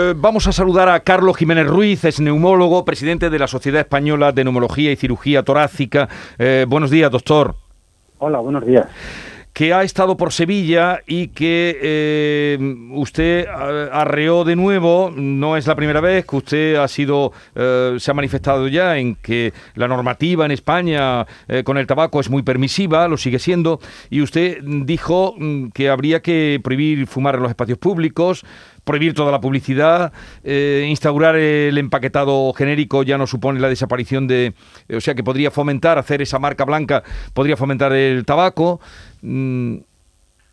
Eh, vamos a saludar a Carlos Jiménez Ruiz, es neumólogo, presidente de la Sociedad Española de Neumología y Cirugía Torácica. Eh, buenos días, doctor. Hola, buenos días que ha estado por Sevilla y que eh, usted arreó de nuevo, no es la primera vez que usted ha sido, eh, se ha manifestado ya en que la normativa en España eh, con el tabaco es muy permisiva, lo sigue siendo, y usted dijo mm, que habría que prohibir fumar en los espacios públicos, prohibir toda la publicidad, instaurar el empaquetado genérico ya no supone la desaparición de, o sea que podría fomentar, hacer esa marca blanca, podría fomentar el tabaco. Mm,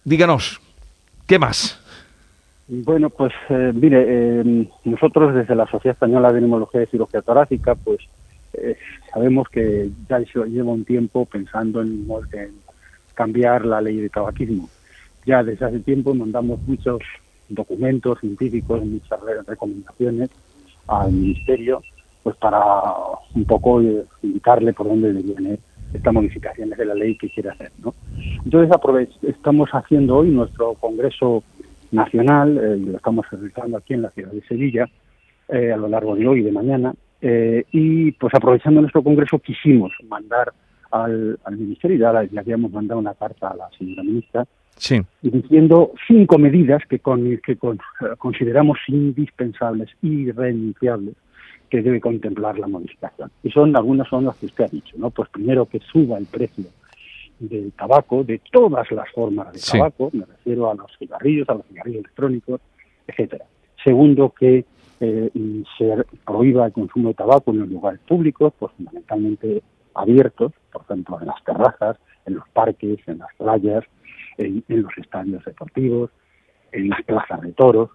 díganos, ¿qué más? Bueno, pues eh, mire, eh, nosotros desde la Sociedad Española de Neumología y Cirugía Torácica, pues eh, sabemos que ya lleva un tiempo pensando en, cambiar la ley de tabaquismo. Ya desde hace tiempo mandamos muchos documentos científicos, muchas recomendaciones al Ministerio, pues para un poco indicarle por dónde viene estas modificaciones de la ley que quiere hacer. ¿no? Entonces estamos haciendo hoy nuestro Congreso Nacional, eh, lo estamos realizando aquí en la ciudad de Sevilla, eh, a lo largo de hoy y de mañana, eh, y pues aprovechando nuestro Congreso quisimos mandar al, Ministerio, ya habíamos mandado una carta a la señora ministra, sí. diciendo cinco medidas que, con, que consideramos indispensables y irrenunciables que debe contemplar la modificación. Y son algunas son las que usted ha dicho, ¿no? Pues primero que suba el precio del tabaco, de todas las formas de tabaco, me refiero a los cigarrillos, a los cigarrillos electrónicos, etcétera. Segundo, que eh, se prohíba el consumo de tabaco en los lugares públicos, pues fundamentalmente abiertos, por ejemplo, en las terrazas, en los parques, en las playas, en los estadios deportivos, en las plazas de toros.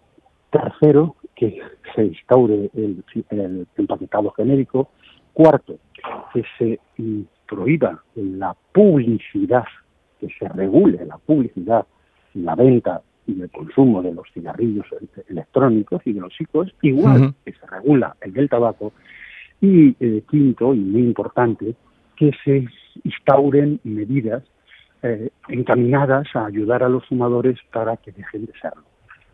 Tercero, que se instaure el, empaquetado genérico. Cuarto, que se prohíba la publicidad, que se regule la publicidad, la venta y el consumo de los cigarrillos electrónicos y de los psicos, igual que se regula el del tabaco. Y eh, quinto, y muy importante, que se instauren medidas eh, encaminadas a ayudar a los fumadores para que dejen de serlo.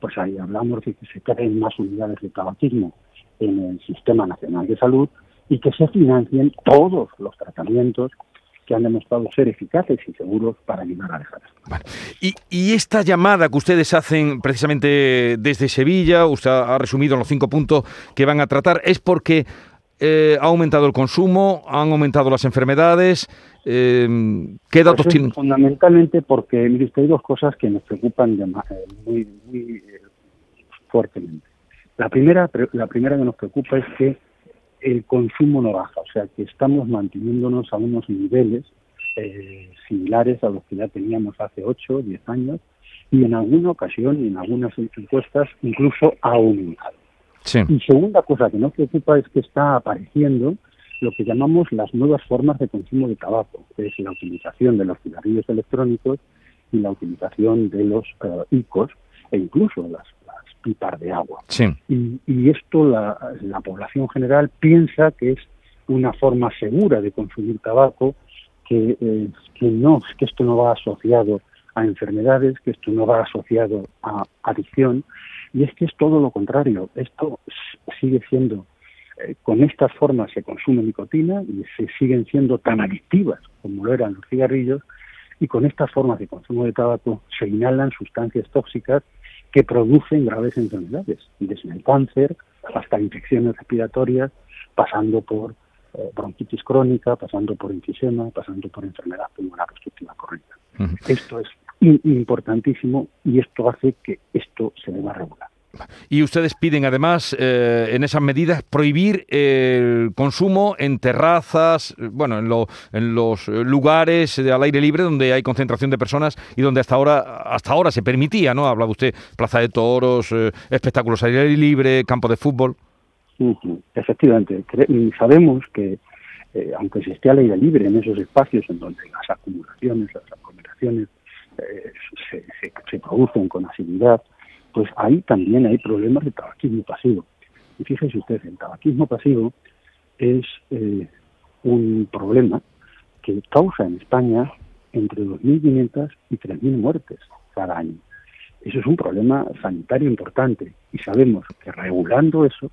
Pues ahí hablamos de que se creen más unidades de tabaquismo en el Sistema Nacional de Salud y que se financien todos los tratamientos que han demostrado ser eficaces y seguros para ayudar a dejar y, esta llamada que ustedes hacen precisamente desde Sevilla, usted ha resumido los cinco puntos que van a tratar, es porque eh, ha aumentado el consumo, han aumentado las enfermedades. Eh, ¿Qué datos pues tienen? Fundamentalmente porque, mire usted, hay dos cosas que nos preocupan eh, muy, muy fuertemente. La primera, la primera que nos preocupa es que el consumo no baja, o sea, que estamos manteniéndonos a unos niveles similares a los que ya teníamos hace 8 o 10 años y en alguna ocasión y en algunas encuestas incluso ha aumentado. Y segunda cosa que nos preocupa es que está apareciendo lo que llamamos las nuevas formas de consumo de tabaco, que es la utilización de los cigarrillos electrónicos y la utilización de los uh, ICOs e incluso las, pipas de agua. Y, esto la, población general piensa que es una forma segura de consumir tabaco, que, eh, que, no, que esto no va asociado a enfermedades, que esto no va asociado a adicción, y es que es todo lo contrario. Esto sigue siendo, eh, con estas formas se consume nicotina y se siguen siendo tan adictivas como lo eran los cigarrillos, y con estas formas de consumo de tabaco se inhalan sustancias tóxicas que producen graves enfermedades, desde el cáncer hasta infecciones respiratorias, pasando por eh, bronquitis crónica, pasando por enfisema, pasando por enfermedad pulmonar obstructiva crónica. Esto es importantísimo y esto hace que esto se deba regular. Y ustedes piden además, eh, en esas medidas, prohibir el consumo en terrazas, bueno, en, en los lugares al aire libre donde hay concentración de personas y donde hasta ahora, hasta ahora se permitía, ¿no? Hablaba usted, plaza de toros, eh, espectáculos al aire libre, campo de fútbol. Efectivamente, sabemos que eh, aunque se esté al aire libre en esos espacios en donde las acumulaciones, las aglomeraciones eh, se, producen con asiduidad, pues ahí también hay problemas de tabaquismo pasivo. Y fíjese usted, el tabaquismo pasivo es eh, un problema que causa en España entre 2.500 y 3.000 muertes cada año. Eso es un problema sanitario importante y sabemos que regulando eso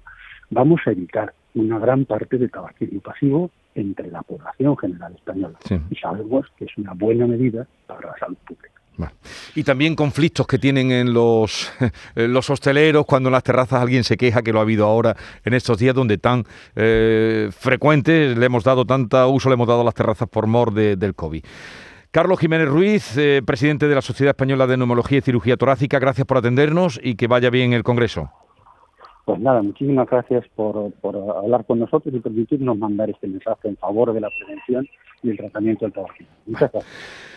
vamos a evitar una gran parte del tabaquismo pasivo entre la población general española. Y sabemos que es una buena medida para la salud pública. Y también conflictos que tienen en los, los hosteleros cuando en las terrazas alguien se queja, que lo ha habido ahora en estos días donde tan eh, frecuentes le hemos dado tanta uso, le hemos dado a las terrazas por mor del COVID. Carlos Jiménez Ruiz, eh, presidente de la Sociedad Española de Neumología y Cirugía Torácica, gracias por atendernos y que vaya bien el Congreso. Pues nada, muchísimas gracias por, por hablar con nosotros y permitirnos mandar este mensaje en favor de la prevención y el tratamiento del tabaco. Muchas gracias.